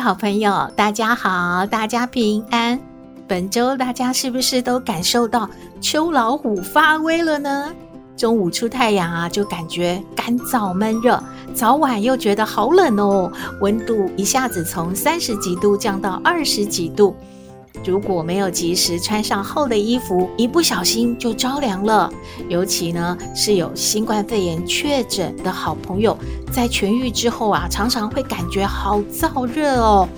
好朋友，大家好，大家平安。本周大家是不是都感受到秋老虎发威了呢？中午出太阳啊，就感觉干燥闷热；早晚又觉得好冷哦，温度一下子从三十几度降到二十几度。如果没有及时穿上厚的衣服，一不小心就着凉了。尤其呢是有新冠肺炎确诊的好朋友，在痊愈之后啊，常常会感觉好燥热哦。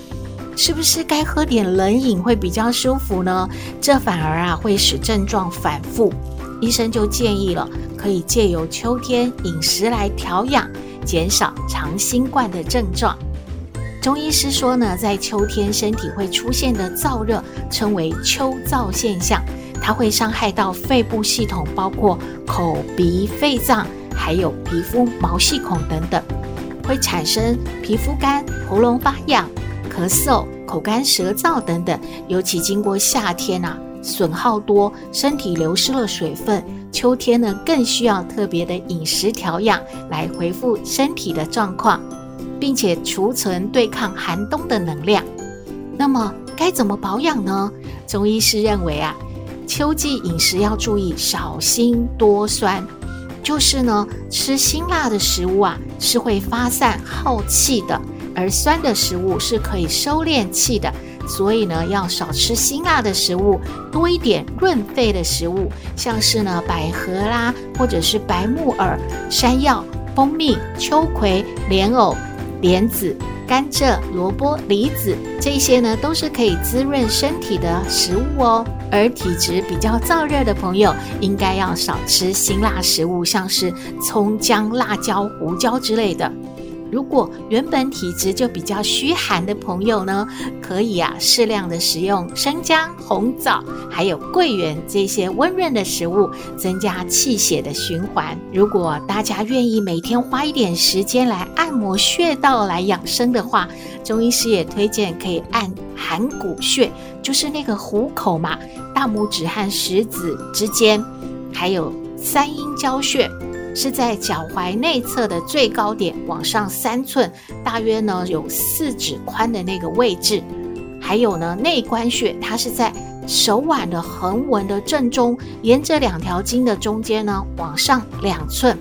是不是该喝点冷饮会比较舒服呢？这反而啊会使症状反复。医生就建议了，可以借由秋天饮食来调养，减少长新冠的症状。中医师说呢，在秋天身体会出现的燥热称为秋燥现象，它会伤害到肺部系统，包括口鼻肺脏，还有皮肤毛细孔等等，会产生皮肤干、喉咙发痒、咳嗽、口干舌燥等等。尤其经过夏天啊，损耗多，身体流失了水分，秋天呢更需要特别的饮食调养来恢复身体的状况。并且储存对抗寒冬的能量。那么该怎么保养呢？中医师认为啊，秋季饮食要注意少辛多酸，就是呢吃辛辣的食物啊是会发散耗气的，而酸的食物是可以收敛气的。所以呢要少吃辛辣的食物，多一点润肺的食物，像是呢百合啦，或者是白木耳、山药、蜂蜜、秋葵、莲藕。莲子、甘蔗、萝卜、梨子，这些呢都是可以滋润身体的食物哦。而体质比较燥热的朋友，应该要少吃辛辣食物，像是葱、姜、辣椒、胡椒之类的。如果原本体质就比较虚寒的朋友呢，可以啊适量的食用生姜、红枣，还有桂圆这些温润的食物，增加气血的循环。如果大家愿意每天花一点时间来按摩穴道来养生的话，中医师也推荐可以按含谷穴，就是那个虎口嘛，大拇指和食指之间，还有三阴交穴。是在脚踝内侧的最高点往上三寸，大约呢有四指宽的那个位置。还有呢内关穴，它是在手腕的横纹的正中，沿着两条筋的中间呢往上两寸，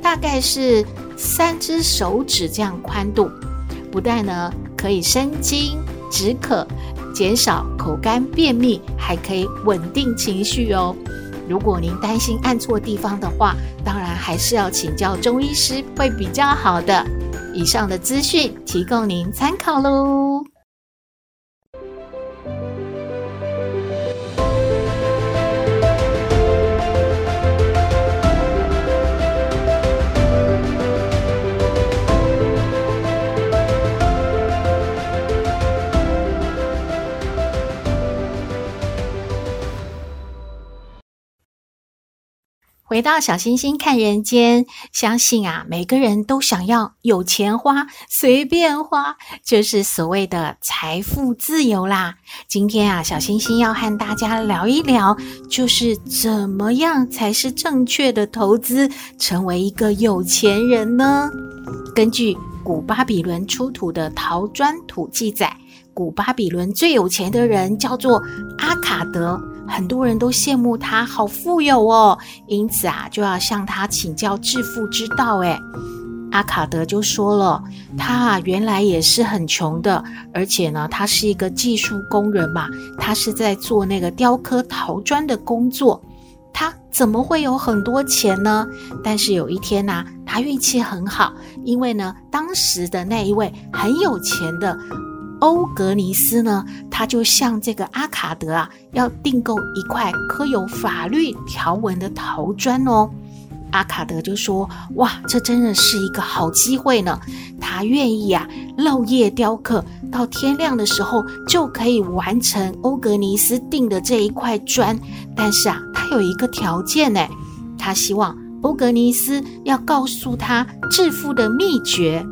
大概是三只手指这样宽度。不但呢可以生津止渴，减少口干便秘，还可以稳定情绪哦。如果您担心按错地方的话，当然还是要请教中医师会比较好的。以上的资讯提供您参考喽。回到小星星看人间，相信啊，每个人都想要有钱花，随便花，就是所谓的财富自由啦。今天啊，小星星要和大家聊一聊，就是怎么样才是正确的投资，成为一个有钱人呢？根据古巴比伦出土的陶砖土记载，古巴比伦最有钱的人叫做阿卡德。很多人都羡慕他，好富有哦，因此啊，就要向他请教致富之道。诶，阿卡德就说了，他啊原来也是很穷的，而且呢，他是一个技术工人嘛，他是在做那个雕刻陶砖的工作，他怎么会有很多钱呢？但是有一天呢，他运气很好，因为呢，当时的那一位很有钱的。欧格尼斯呢，他就向这个阿卡德啊，要订购一块刻有法律条纹的陶砖哦。阿卡德就说：“哇，这真的是一个好机会呢！”他他愿意啊，漏夜雕刻，到天亮的时候就可以完成欧格尼斯订的这一块砖。但是啊，他有一个条件呢，他希望欧格尼斯要告诉他致富的秘诀，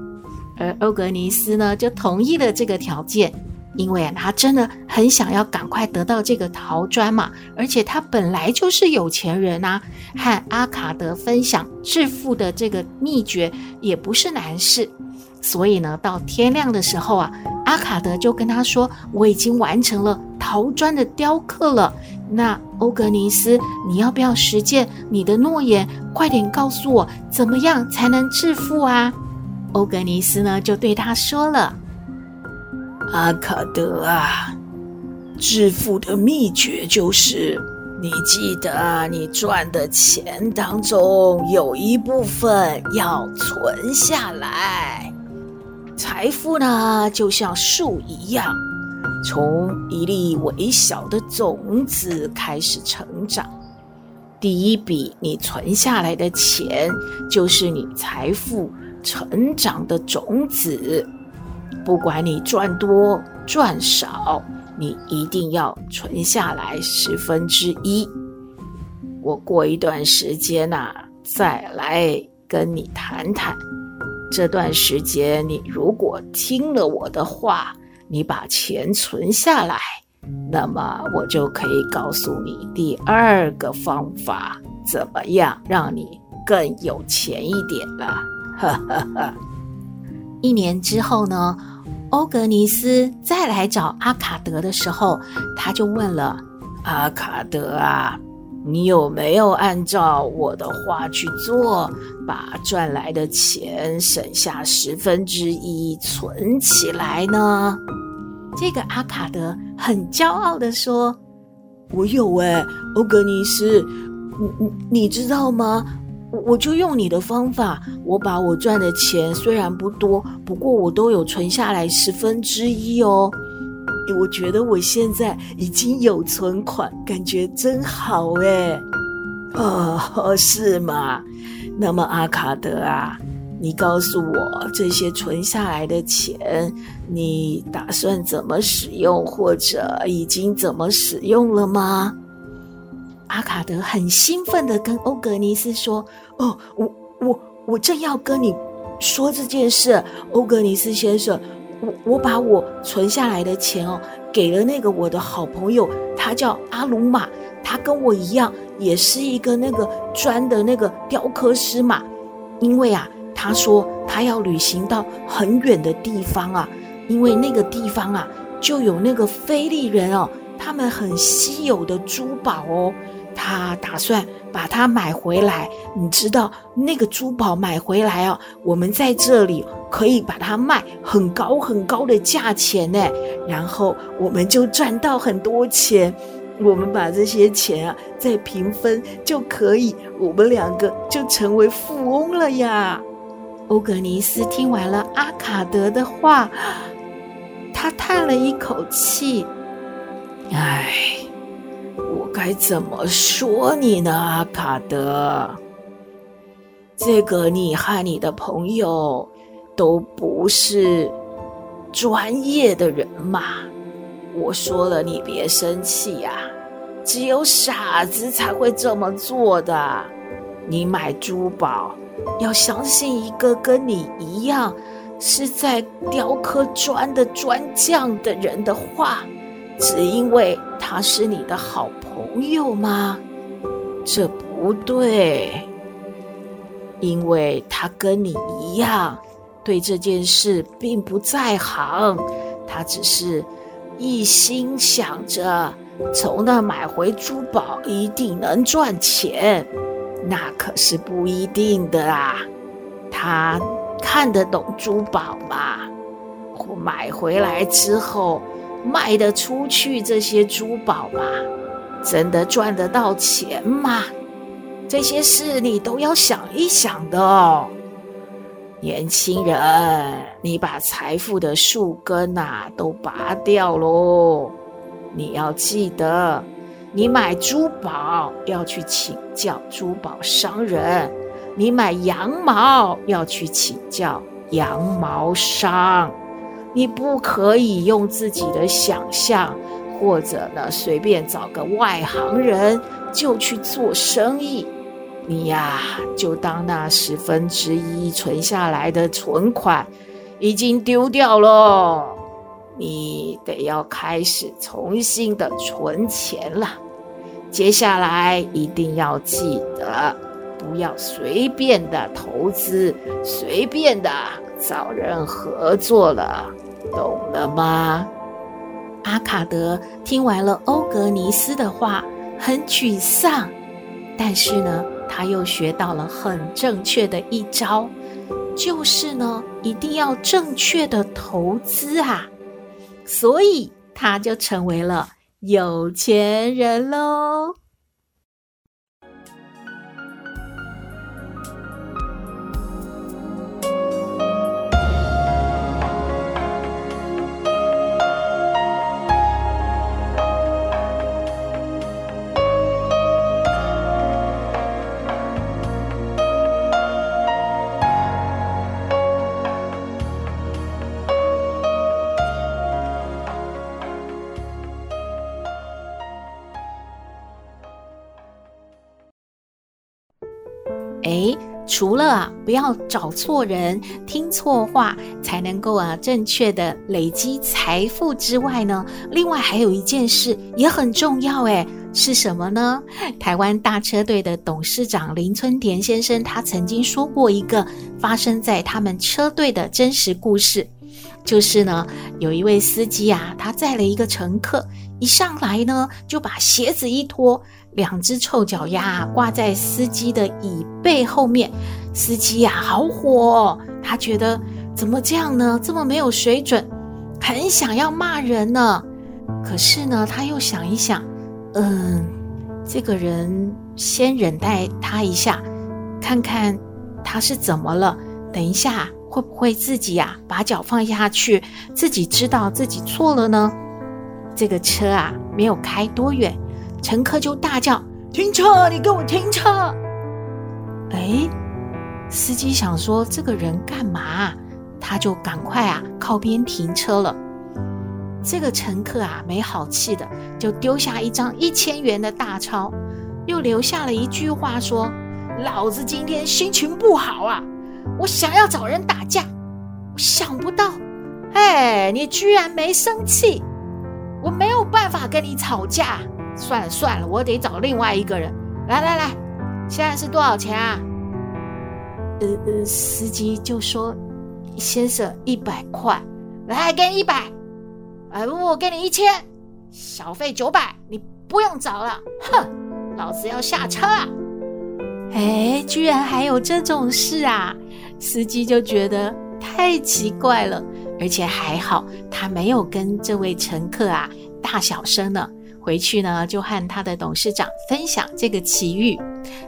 而欧格尼斯呢就同意了这个条件。因为他真的很想要赶快得到这个陶砖嘛，而且他本来就是有钱人啊，和阿卡德分享致富的这个秘诀也不是难事。所以呢，到天亮的时候啊，阿卡德就跟他说：“我已经完成了陶砖的雕刻了。那欧格尼斯，你要不要实践你的诺言？快点告诉我，怎么样才能致富啊？”欧格尼斯呢，就对他说了。阿卡德啊，致富的秘诀就是，你记得你赚的钱当中有一部分要存下来。财富呢，就像树一样，从一粒微小的种子开始成长。第一笔你存下来的钱，就是你财富成长的种子。不管你赚多赚少，你一定要存下来十分之一。我过一段时间呐，再来跟你谈谈。这段时间，你如果听了我的话，你把钱存下来，那么我就可以告诉你第二个方法，怎么样让你更有钱一点了。哈哈哈。一年之后呢？欧格尼斯再来找阿卡德的时候，他就问了：“阿卡德啊，你有没有按照我的话去做，把赚来的钱省下十分之一存起来呢？”这个阿卡德很骄傲地说：“我有哎，欧格尼斯，你你你知道吗？”我就用你的方法，我把我赚的钱虽然不多，不过我都有存下来十分之一哦。我觉得我现在已经有存款，感觉真好哎。哦，是吗？那么阿卡德啊，你告诉我这些存下来的钱，你打算怎么使用，或者已经怎么使用了吗？阿卡德很兴奋地跟欧格尼斯说：“哦，我我我正要跟你说这件事，欧格尼斯先生，我我把我存下来的钱哦，给了那个我的好朋友，他叫阿鲁玛，他跟我一样，也是一个那个砖的那个雕刻师嘛。因为啊，他说他要旅行到很远的地方啊，因为那个地方啊，就有那个菲利人哦，他们很稀有的珠宝哦。”他打算把它买回来，你知道那个珠宝买回来哦，我们在这里可以把它卖很高很高的价钱呢，然后我们就赚到很多钱，我们把这些钱啊再平分就可以，我们两个就成为富翁了呀。欧格尼斯听完了阿卡德的话，他叹了一口气，唉。该怎么说你呢，阿卡德？这个你和你的朋友都不是专业的人嘛。我说了，你别生气呀。只有傻子才会这么做的。你买珠宝，要相信一个跟你一样是在雕刻砖的砖匠的人的话。只因为他是你的好朋友吗？这不对，因为他跟你一样，对这件事并不在行，他只是一心想着从那买回珠宝一定能赚钱，那可是不一定的啊。他看得懂珠宝吗？买回来之后。卖得出去这些珠宝吗？真的赚得到钱吗？这些事你都要想一想的哦。年轻人，你把财富的树根呐、啊、都拔掉喽！你要记得，你买珠宝要去请教珠宝商人，你买羊毛要去请教羊毛商，你不可以用自己的想象，或者呢随便找个外行人就去做生意。你呀，就当那十分之一存下来的存款已经丢掉了，你得要开始重新的存钱了。接下来一定要记得，不要随便的投资，随便的找人合作了，懂了吗？阿卡德听完了欧格尼斯的话，很沮丧，但是呢，他又学到了很正确的一招，就是呢，一定要正确的投资啊，所以他就成为了有钱人喽。除了啊，不要找错人、听错话，才能够啊正确的累积财富之外呢，另外还有一件事也很重要，诶，是什么呢？台湾大车队的董事长林春田先生，他曾经说过一个发生在他们车队的真实故事，就是呢，有一位司机啊，他载了一个乘客，一上来呢，就把鞋子一脱。两只臭脚丫挂在司机的椅背后面，司机呀，好火！哦他觉得怎么这样呢？这么没有水准，很想要骂人呢。可是呢，他又想一想，嗯，这个人先忍耐他一下，看看他是怎么了。等一下会不会自己呀把脚放下去，自己知道自己错了呢？这个车啊，没有开多远。乘客就大叫：“停车！你给我停车！”哎，司机想说这个人干嘛？他就赶快啊靠边停车了。这个乘客啊没好气的就丢下一张一千元的大钞，又留下了一句话说：“老子今天心情不好啊，我想要找人打架。想不到，哎，你居然没生气，我没有办法跟你吵架。”算了算了，我得找另外一个人。来来来，现在是多少钱啊？呃呃，司机就说：“先生，一百块。”来，给你一百。哎，我给你一千，小费九百，你不用找了。哼，老子要下车啊！哎，居然还有这种事啊！司机就觉得太奇怪了，而且还好他没有跟这位乘客啊大小声呢。回去呢，就和他的董事长分享这个奇遇。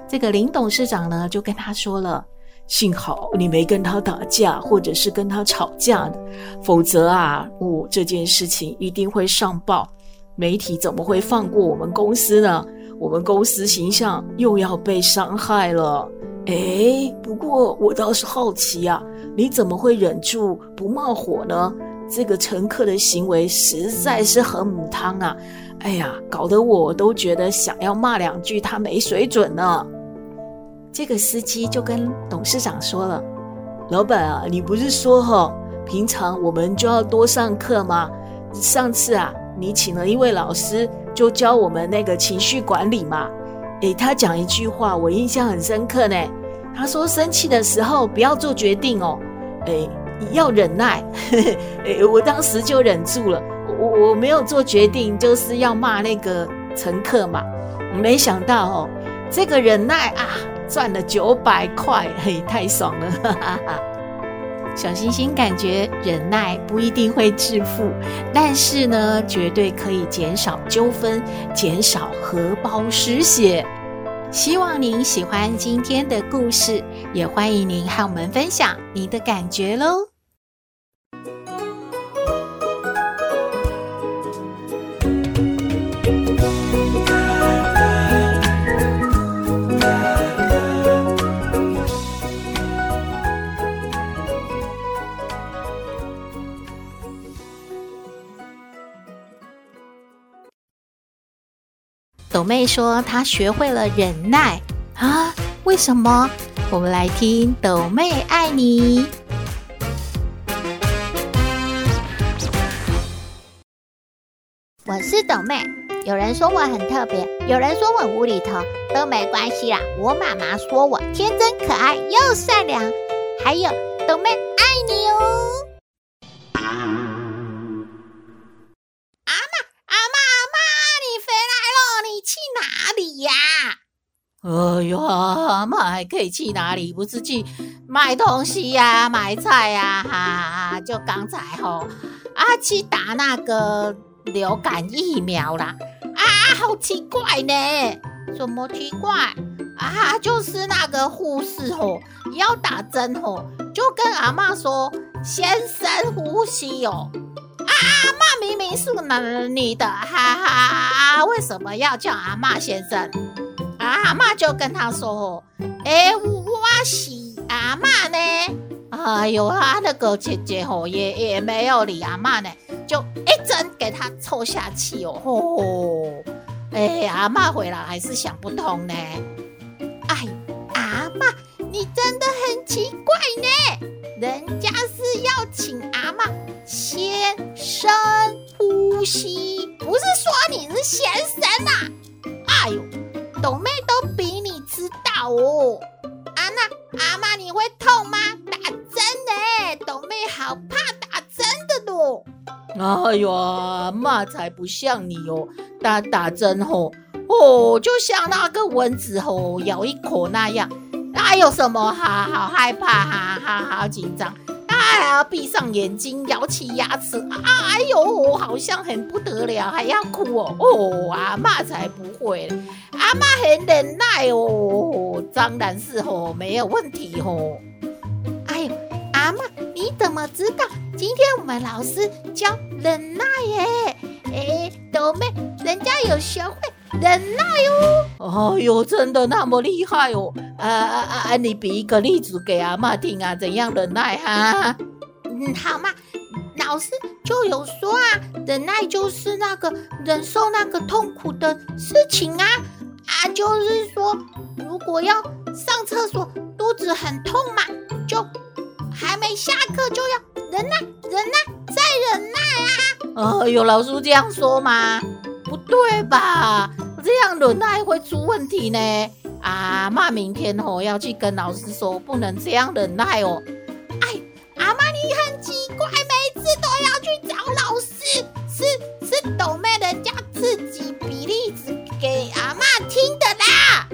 这个林董事长呢，就跟他说了：“幸好你没跟他打架，或者是跟他吵架的，否则啊，我、这件事情一定会上报，媒体怎么会放过我们公司呢？我们公司形象又要被伤害了。诶，不过我倒是好奇啊，你怎么会忍住不冒火呢？这个乘客的行为实在是很母汤啊！”哎呀，搞得我都觉得想要骂两句他没水准呢。这个司机就跟董事长说了：“老板啊，你不是说哈，平常我们就要多上课吗？上次啊，你请了一位老师，就教我们那个情绪管理嘛。诶，他讲一句话，我印象很深刻呢。他说，生气的时候不要做决定哦，诶，要忍耐。诶，我当时就忍住了。”我我没有做决定，就是要骂那个乘客嘛。没想到哦，这个忍耐啊，赚了九百块，嘿，太爽了！小星星感觉忍耐不一定会致富，但是呢，绝对可以减少纠纷，减少荷包失血。希望您喜欢今天的故事，也欢迎您和我们分享您的感觉喽。斗妹说她学会了忍耐啊？为什么？我们来听斗妹爱你。我是斗妹，有人说我很特别，有人说我无厘头，都没关系啦。我妈妈说我天真可爱又善良，还有斗妹爱你哦。阿妈，阿妈，阿妈，你回来了，你去哪里呀？哎呦，阿妈还可以去哪里？不是去买东西呀、啊，买菜呀、啊？哈、啊，就刚才吼，啊，去打那个。流感疫苗啦！啊，好奇怪呢！什么奇怪啊？就是那个护士吼要打针吼，就跟阿嬷说先深呼吸哦。啊，阿妈明明是男女的，哈哈，为什么要叫阿嬷先生？阿嬷就跟他说吼，哎，我是阿嬷呢。哎呦，他那个姐姐吼也也没有理阿嬷呢。就一针给他戳下去哦，哦，哎，阿嬷回来还是想不通呢。哎，阿嬷，你真的很奇怪呢。人家是要请阿嬷先深呼吸，不是说你是先生啊。董，妹都比你知道哦。阿，那阿妈你会痛吗？打针呢，董妹好怕打针的咯。哎呦，妈才不像你哦！打打针吼，哦，就像那个蚊子吼咬一口那样，那有什么哈？好害怕哈，哈，好紧张，还要闭上眼睛，咬起牙齿，哎呦，好像很不得了，还要哭哦！哦，阿妈才不会，阿妈很忍耐哦，当然是吼没有问题吼。哎呦，阿妈，你怎么知道？今天我们老师教忍耐耶，哎，斗妹，人家有学会忍耐哦。哎呦，真的那么厉害哦？啊啊啊！你比一个例子给阿妈听啊，怎样忍耐哈？嗯，好嘛，老师就有说啊，忍耐就是那个忍受那个痛苦的事情啊啊，就是说，如果要上厕所，肚子很痛嘛，就还没下课就要。忍耐，忍耐，再忍耐啊！呃，有老师这样说吗？不对吧？这样忍耐会出问题呢。阿妈明天哦要去跟老师说，不能这样忍耐哦。哎，阿妈你很奇怪，每次都要去找老师，是是斗妹人家自己比例子给阿妈听的啦。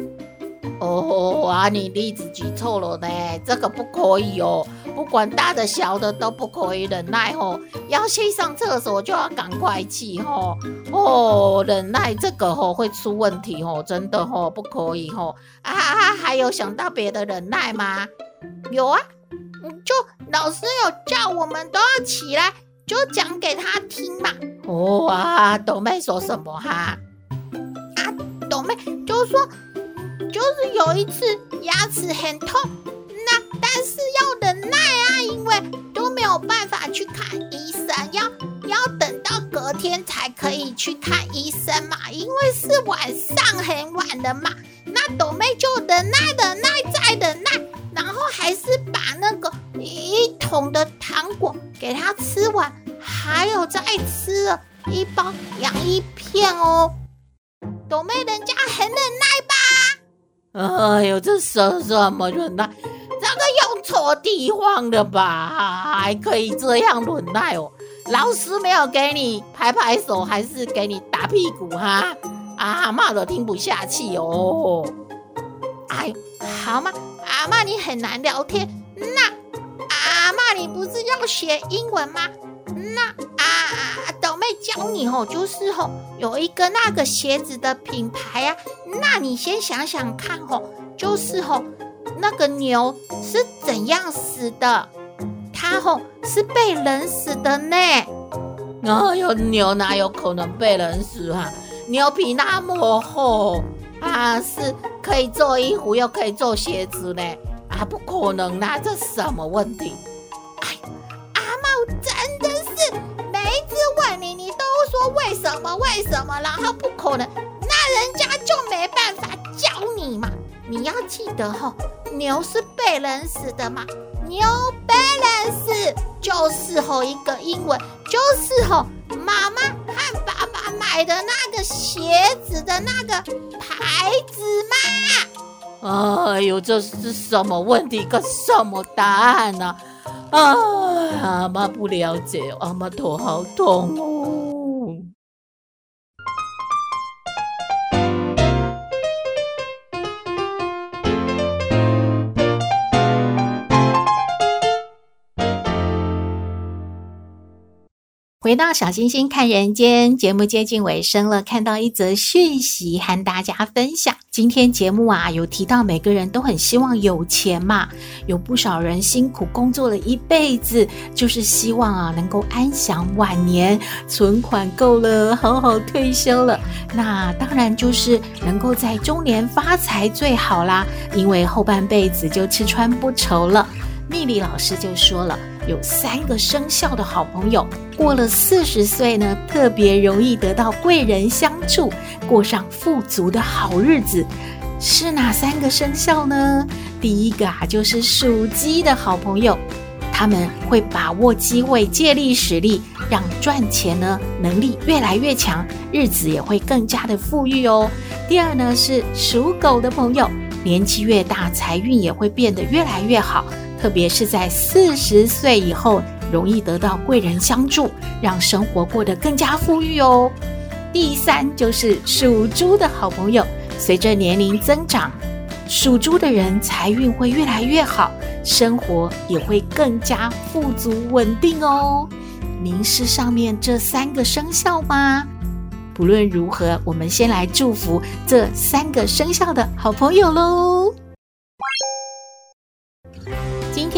哦，啊你例子举错了呢，这个不可以哦。不管大的小的都不可以忍耐吼，要去上厕所就要赶快去吼哦，忍耐这个吼会出问题吼，真的吼不可以吼啊啊！还有想到别的忍耐吗？有啊，就老师有叫我们都要起来，就讲给他听嘛。哦啊，斗妹说什么哈？啊，斗妹就是说，就是有一次牙齿很痛。但是要忍耐啊，因为都没有办法去看医生，要要等到隔天才可以去看医生嘛，因为是晚上很晚的嘛。那朵妹就忍耐、忍耐再忍耐，然后还是把那个一桶的糖果给他吃完，还有再吃了一包洋芋片哦。朵妹人家很忍耐吧？哎呦，这什什么忍耐？那个用错地方了吧？还可以这样忍耐哦？老师没有给你拍拍手，还是给你打屁股哈？阿嬷都听不下去哦。哎，好嘛，阿嬷你很难聊天。那阿嬷你不是要学英文吗？那啊啊，斗妹教你哦，就是吼有一个那个鞋子的品牌啊。那你先想想看吼，就是吼。那个牛是怎样死的？它吼是被冷死的呢。哎呦，牛哪有可能被冷死啊？牛皮那么厚啊，是可以做衣服又可以做鞋子呢？啊，不可能啦，这是什么问题？哎，阿茂真的是每一次问你，你都说为什么为什么，然后不可能。那人家就没办法教你嘛。你要记得吼、牛是被人死的嘛，牛被人死就是吼一个英文，就是吼妈妈和爸爸买的那个鞋子的那个牌子嘛。哎呦，这是什么问题？个什么答案呢、啊？啊，阿妈不了解，阿妈头好痛哦。回到小星星看人间节目接近尾声了，看到一则讯息和大家分享。今天节目啊有提到每个人都很希望有钱嘛，有不少人辛苦工作了一辈子，就是希望啊能够安享晚年，存款够了，好好退休了。那当然就是能够在中年发财最好啦，因为后半辈子就吃穿不愁了。蜜莉老师就说了。有三个生肖的好朋友，过了四十岁呢，特别容易得到贵人相助，过上富足的好日子。是哪三个生肖呢？第一个啊，就是属鸡的好朋友，他们会把握机会，借力使力，让赚钱呢能力越来越强，日子也会更加的富裕哦。第二呢，是属狗的朋友，年纪越大，财运也会变得越来越好。特别是在四十岁以后，容易得到贵人相助，让生活过得更加富裕哦。第三就是属猪的好朋友，随着年龄增长，属猪的人财运会越来越好，生活也会更加富足稳定哦。您是上面这三个生肖吗？不论如何，我们先来祝福这三个生肖的好朋友喽。